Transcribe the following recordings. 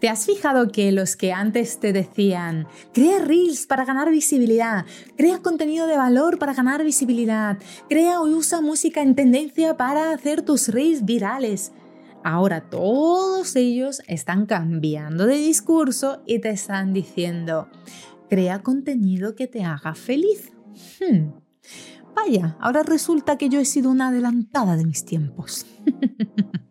¿Te has fijado que los que antes te decían, crea reels para ganar visibilidad, crea contenido de valor para ganar visibilidad, crea o usa música en tendencia para hacer tus reels virales? Ahora todos ellos están cambiando de discurso y te están diciendo, crea contenido que te haga feliz. Hmm. Vaya, ahora resulta que yo he sido una adelantada de mis tiempos.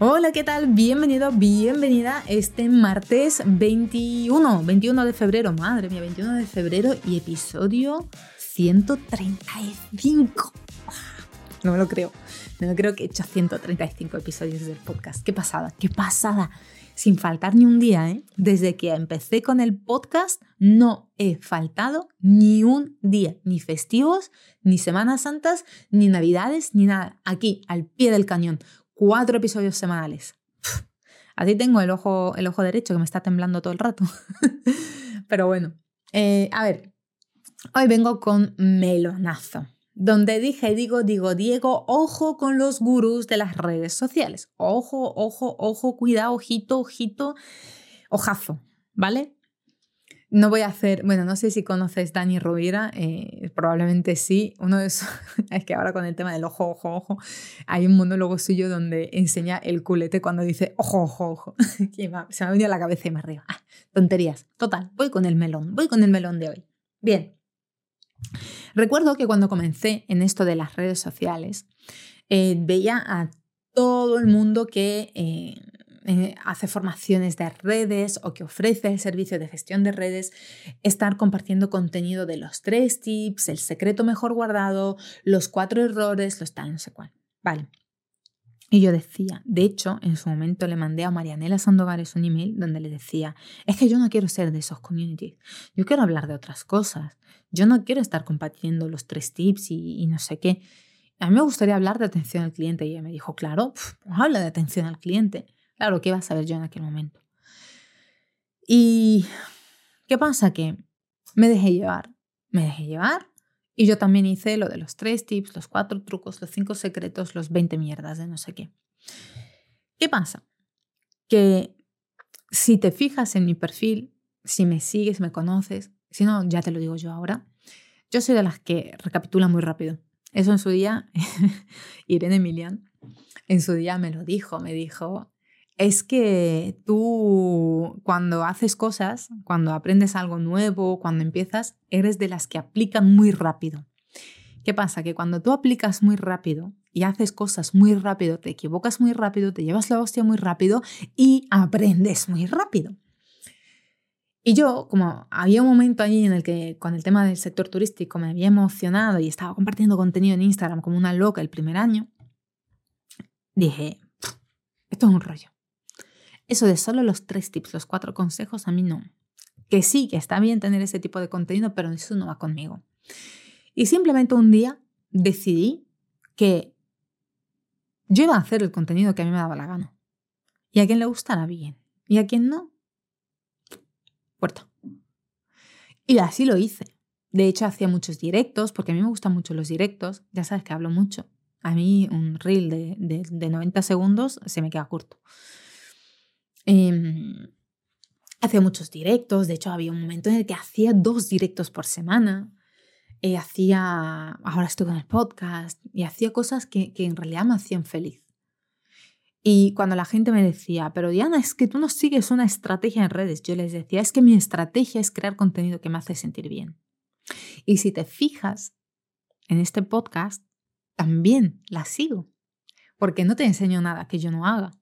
Hola, ¿qué tal? Bienvenido, bienvenida este martes 21, 21 de febrero, madre mía, 21 de febrero y episodio 135. No me lo creo, no me creo que he hecho 135 episodios del podcast. Qué pasada, qué pasada. Sin faltar ni un día, ¿eh? Desde que empecé con el podcast no he faltado ni un día, ni festivos, ni Semanas Santas, ni Navidades, ni nada. Aquí, al pie del cañón cuatro episodios semanales. Así tengo el ojo, el ojo derecho que me está temblando todo el rato. Pero bueno, eh, a ver, hoy vengo con melonazo, donde dije, digo, digo, Diego, ojo con los gurús de las redes sociales. Ojo, ojo, ojo, cuidado, ojito, ojito, ojazo, ¿vale? No voy a hacer, bueno, no sé si conoces Dani Rovira, eh, probablemente sí. Uno de esos, es que ahora con el tema del ojo, ojo, ojo, hay un monólogo suyo donde enseña el culete cuando dice ojo, ojo, ojo. se me ha venido la cabeza y más arriba. Ah, tonterías. Total, voy con el melón, voy con el melón de hoy. Bien. Recuerdo que cuando comencé en esto de las redes sociales, eh, veía a todo el mundo que eh, hace formaciones de redes o que ofrece el servicio de gestión de redes, estar compartiendo contenido de los tres tips, el secreto mejor guardado, los cuatro errores, los tal, no sé cuál. Vale. Y yo decía, de hecho, en su momento le mandé a Marianela Sandovares un email donde le decía, es que yo no quiero ser de esos communities, yo quiero hablar de otras cosas, yo no quiero estar compartiendo los tres tips y, no sé qué. A mí me gustaría hablar de atención al cliente y ella me dijo, claro, habla de atención al cliente. Claro, ¿qué iba a saber yo en aquel momento? Y ¿qué pasa? Que me dejé llevar, me dejé llevar y yo también hice lo de los tres tips, los cuatro trucos, los cinco secretos, los 20 mierdas de no sé qué. ¿Qué pasa? Que si te fijas en mi perfil, si me sigues, me conoces, si no, ya te lo digo yo ahora, yo soy de las que recapitula muy rápido. Eso en su día, Irene Emilian, en su día me lo dijo, me dijo, es que tú cuando haces cosas, cuando aprendes algo nuevo, cuando empiezas, eres de las que aplican muy rápido. ¿Qué pasa? Que cuando tú aplicas muy rápido y haces cosas muy rápido, te equivocas muy rápido, te llevas la hostia muy rápido y aprendes muy rápido. Y yo, como había un momento allí en el que con el tema del sector turístico me había emocionado y estaba compartiendo contenido en Instagram como una loca el primer año, dije, esto es un rollo. Eso de solo los tres tips, los cuatro consejos, a mí no. Que sí, que está bien tener ese tipo de contenido, pero eso no va conmigo. Y simplemente un día decidí que yo iba a hacer el contenido que a mí me daba la gana. Y a quien le gustara bien. Y a quien no, puerta. Y así lo hice. De hecho, hacía muchos directos, porque a mí me gustan mucho los directos. Ya sabes que hablo mucho. A mí un reel de, de, de 90 segundos se me queda corto. Eh, hacía muchos directos, de hecho había un momento en el que hacía dos directos por semana. Eh, hacía, ahora estoy con el podcast, y hacía cosas que, que en realidad me hacían feliz. Y cuando la gente me decía, pero Diana, es que tú no sigues una estrategia en redes, yo les decía, es que mi estrategia es crear contenido que me hace sentir bien. Y si te fijas en este podcast, también la sigo, porque no te enseño nada que yo no haga.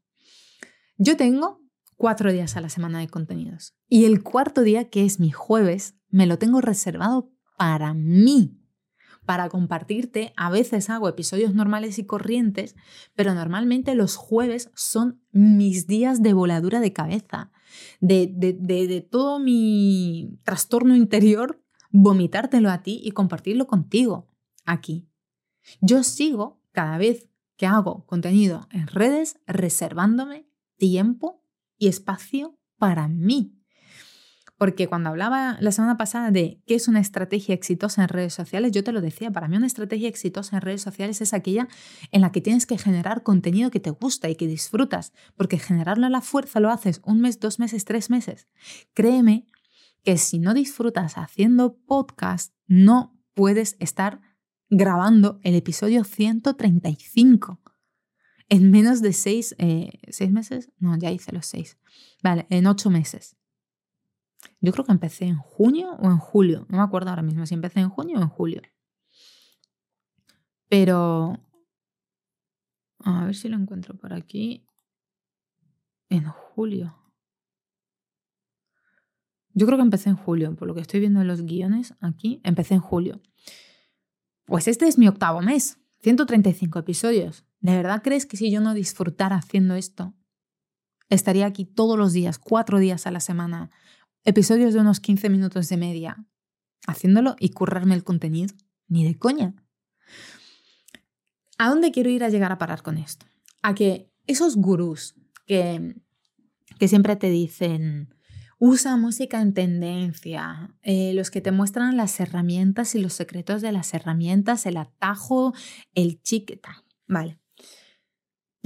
Yo tengo cuatro días a la semana de contenidos. Y el cuarto día, que es mi jueves, me lo tengo reservado para mí, para compartirte. A veces hago episodios normales y corrientes, pero normalmente los jueves son mis días de voladura de cabeza, de, de, de, todo mi trastorno interior vomitártelo a ti y compartirlo contigo aquí. Yo sigo cada vez que hago contenido en redes reservándome tiempo y espacio para mí. Porque cuando hablaba la semana pasada de qué es una estrategia exitosa en redes sociales, yo te lo decía, para mí una estrategia exitosa en redes sociales es aquella en la que tienes que generar contenido que te gusta y que disfrutas, porque generarlo a la fuerza lo haces un mes, dos meses, tres meses. Créeme que si no disfrutas haciendo podcast, no puedes estar grabando el episodio 135 en menos de seis, eh, seis meses. No, ya hice los seis. Vale, en ocho meses. Yo creo que empecé en junio o en julio. No me acuerdo ahora mismo si empecé en junio o en julio. Pero... A ver si lo encuentro por aquí. En julio. Yo creo que empecé en julio, por lo que estoy viendo en los guiones aquí, empecé en julio. Pues este es mi octavo mes, 135 episodios. ¿De verdad crees que si yo no disfrutara haciendo esto, estaría aquí todos los días, cuatro días a la semana, episodios de unos 15 minutos de media, haciéndolo y currarme el contenido. Ni de coña. ¿A dónde quiero ir a llegar a parar con esto? A que esos gurús que, que siempre te dicen, usa música en tendencia, eh, los que te muestran las herramientas y los secretos de las herramientas, el atajo, el chiqueta. Vale.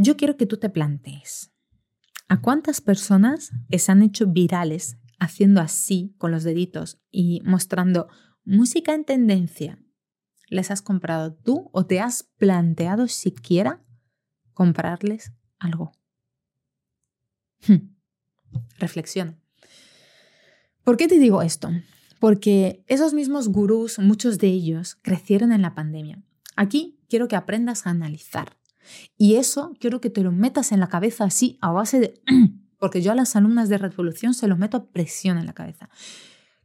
Yo quiero que tú te plantees, ¿a cuántas personas se han hecho virales haciendo así con los deditos y mostrando música en tendencia, les has comprado tú o te has planteado siquiera comprarles algo? Hmm. Reflexiona. ¿Por qué te digo esto? Porque esos mismos gurús, muchos de ellos, crecieron en la pandemia. Aquí quiero que aprendas a analizar. Y eso quiero que te lo metas en la cabeza así a base de porque yo a las alumnas de Revolución se los meto a presión en la cabeza.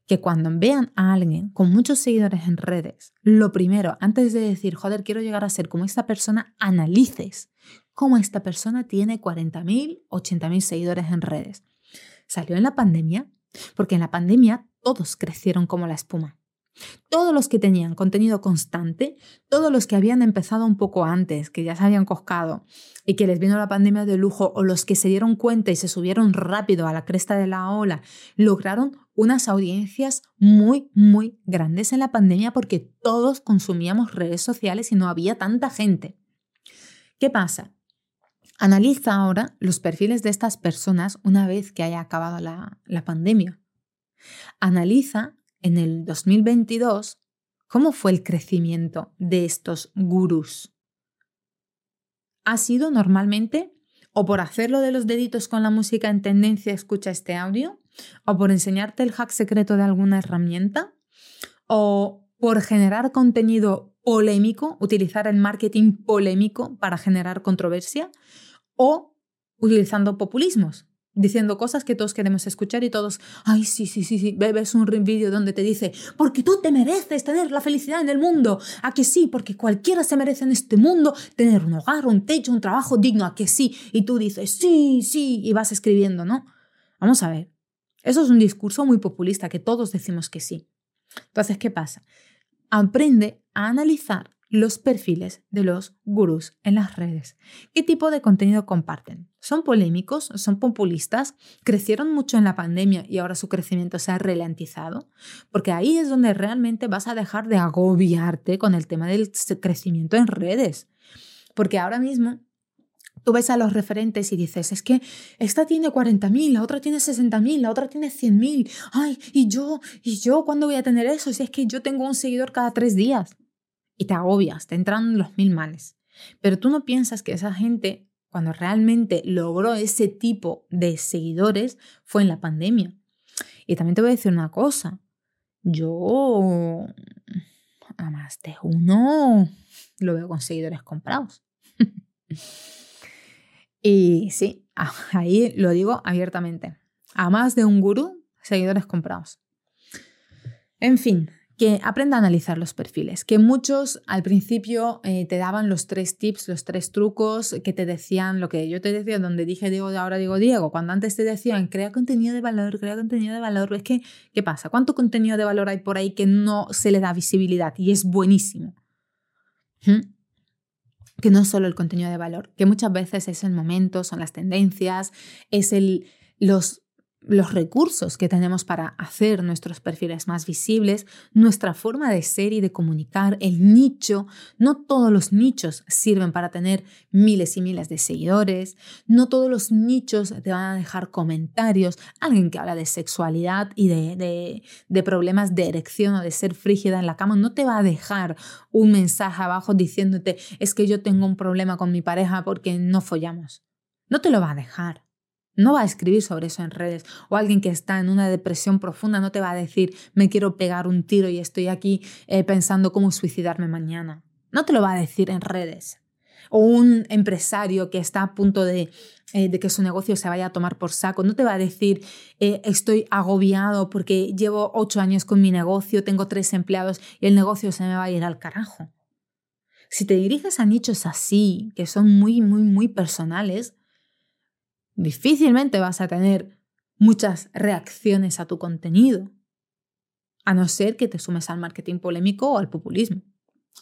Que cuando vean a alguien con muchos seguidores en redes, lo primero, antes de decir, joder, quiero llegar a ser como esta persona, analices cómo esta persona tiene 40.000, 80.000 seguidores en redes. Salió en la pandemia, porque en la pandemia todos crecieron como la espuma. Todos los que tenían contenido constante, todos los que habían empezado un poco antes, que ya se habían coscado y que les vino la pandemia de lujo, o los que se dieron cuenta y se subieron rápido a la cresta de la ola, lograron unas audiencias muy, muy grandes en la pandemia porque todos consumíamos redes sociales y no había tanta gente. ¿Qué pasa? Analiza ahora los perfiles de estas personas una vez que haya acabado la, la pandemia. Analiza en el 2022, ¿cómo fue el crecimiento de estos gurús? ¿Ha sido normalmente o por hacerlo de los deditos con la música en tendencia escucha este audio? ¿O por enseñarte el hack secreto de alguna herramienta? ¿O por generar contenido polémico, utilizar el marketing polémico para generar controversia? ¿O utilizando populismos? Diciendo cosas que todos queremos escuchar y todos, ay, sí, sí, sí, sí, ves un vídeo donde te dice, porque tú te mereces tener la felicidad en el mundo, a que sí, porque cualquiera se merece en este mundo tener un hogar, un techo, un trabajo digno, a que sí, y tú dices, sí, sí, y vas escribiendo, ¿no? Vamos a ver, eso es un discurso muy populista que todos decimos que sí. Entonces, ¿qué pasa? Aprende a analizar los perfiles de los gurús en las redes. ¿Qué tipo de contenido comparten? ¿Son polémicos? ¿Son populistas? ¿Crecieron mucho en la pandemia y ahora su crecimiento se ha ralentizado? Porque ahí es donde realmente vas a dejar de agobiarte con el tema del crecimiento en redes. Porque ahora mismo tú ves a los referentes y dices, es que esta tiene 40.000, la otra tiene 60.000, la otra tiene 100.000. Ay, ¿y yo? ¿Y yo cuándo voy a tener eso? Si es que yo tengo un seguidor cada tres días y te agobias, te entran los mil males. Pero tú no piensas que esa gente, cuando realmente logró ese tipo de seguidores, fue en la pandemia. Y también te voy a decir una cosa. Yo, a más de uno, lo veo con seguidores comprados. y sí, ahí lo digo abiertamente. A más de un gurú, seguidores comprados. En fin, que aprenda a analizar los perfiles, que muchos al principio eh, te daban los tres tips, los tres trucos que te decían lo que yo te decía, donde dije Diego, ahora digo Diego, cuando antes te decían crea contenido de valor, crea contenido de valor, es que, ¿qué pasa? ¿Cuánto contenido de valor hay por ahí que no se le da visibilidad y es buenísimo? ¿Mm? Que no es solo el contenido de valor, que muchas veces es el momento, son las tendencias, es el, los los recursos que tenemos para hacer nuestros perfiles más visibles, nuestra forma de ser y de comunicar, el nicho. No todos los nichos sirven para tener miles y miles de seguidores, no todos los nichos te van a dejar comentarios. Alguien que habla de sexualidad y de, de, problemas de erección o de ser frígida en la cama no te va a dejar un mensaje abajo diciéndote es que yo tengo un problema con mi pareja porque no follamos. No te lo va a dejar. No va a escribir sobre eso en redes. O alguien que está en una depresión profunda no te va a decir, me quiero pegar un tiro y estoy aquí eh, pensando cómo suicidarme mañana. No te lo va a decir en redes. O un empresario que está a punto de, eh, de que su negocio se vaya a tomar por saco, no te va a decir, eh, estoy agobiado porque llevo ocho años con mi negocio, tengo tres empleados y el negocio se me va a ir al carajo. Si te diriges a nichos así, que son muy, muy, muy personales, difícilmente vas a tener muchas reacciones a tu contenido, a no ser que te sumes al marketing polémico o al populismo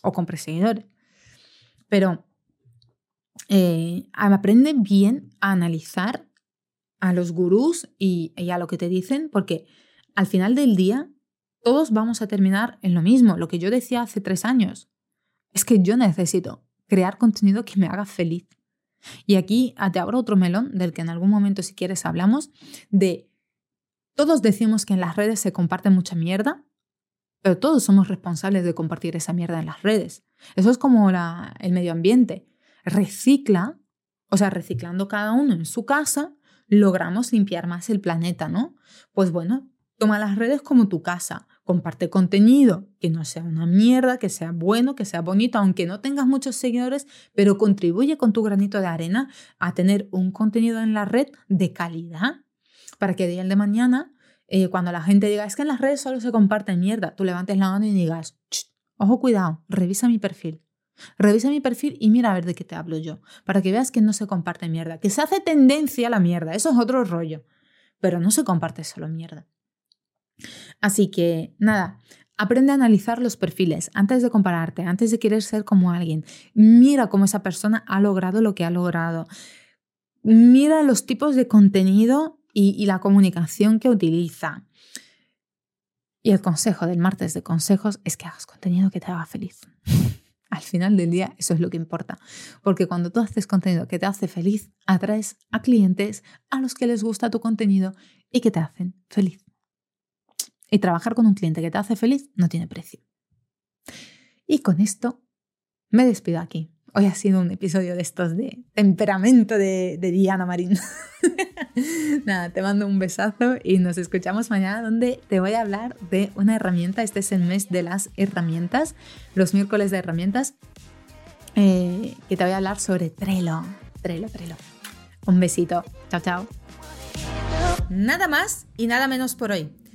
o con seguidores. Pero eh, aprende bien a analizar a los gurús y a lo que te dicen, porque al final del día todos vamos a terminar en lo mismo, lo que yo decía hace tres años. Es que yo necesito crear contenido que me haga feliz. Y aquí te abro otro melón del que en algún momento, si quieres, hablamos, de todos decimos que en las redes se comparte mucha mierda, pero todos somos responsables de compartir esa mierda en las redes. Eso es como el medio ambiente. Recicla, o sea, reciclando cada uno en su casa, logramos limpiar más el planeta, ¿no? Pues bueno, toma las redes como tu casa comparte contenido que no sea una mierda, que sea bueno, que sea bonito, aunque no tengas muchos seguidores, pero contribuye con tu granito de arena a tener un contenido en la red de calidad para que día de mañana, eh, cuando la gente diga, es que en las redes solo se comparte mierda, tú levantes la mano y digas, ojo, cuidado, revisa mi perfil. Revisa mi perfil y mira a ver de qué te hablo yo, para que veas que no se comparte mierda, que se hace tendencia a la mierda, eso es otro rollo, pero no se comparte solo mierda. Así que nada, aprende a analizar los perfiles antes de compararte, antes de querer ser como alguien. Mira cómo esa persona ha logrado lo que ha logrado. Mira los tipos de contenido y, la comunicación que utiliza. Y el consejo del martes de consejos es que hagas contenido que te haga feliz. Al final del día eso es lo que importa, porque cuando tú haces contenido que te hace feliz, atraes a clientes a los que les gusta tu contenido y que te hacen feliz. Y trabajar con un cliente que te hace feliz no tiene precio. Y con esto me despido aquí. Hoy ha sido un episodio de estos de temperamento de, Diana Marín. Nada, te mando un besazo y nos escuchamos mañana donde te voy a hablar de una herramienta. Este es el mes de las herramientas, los miércoles de herramientas, eh, que te voy a hablar sobre Trello. Trello, Trello. Un besito. Chao, chao. Nada más y nada menos por hoy.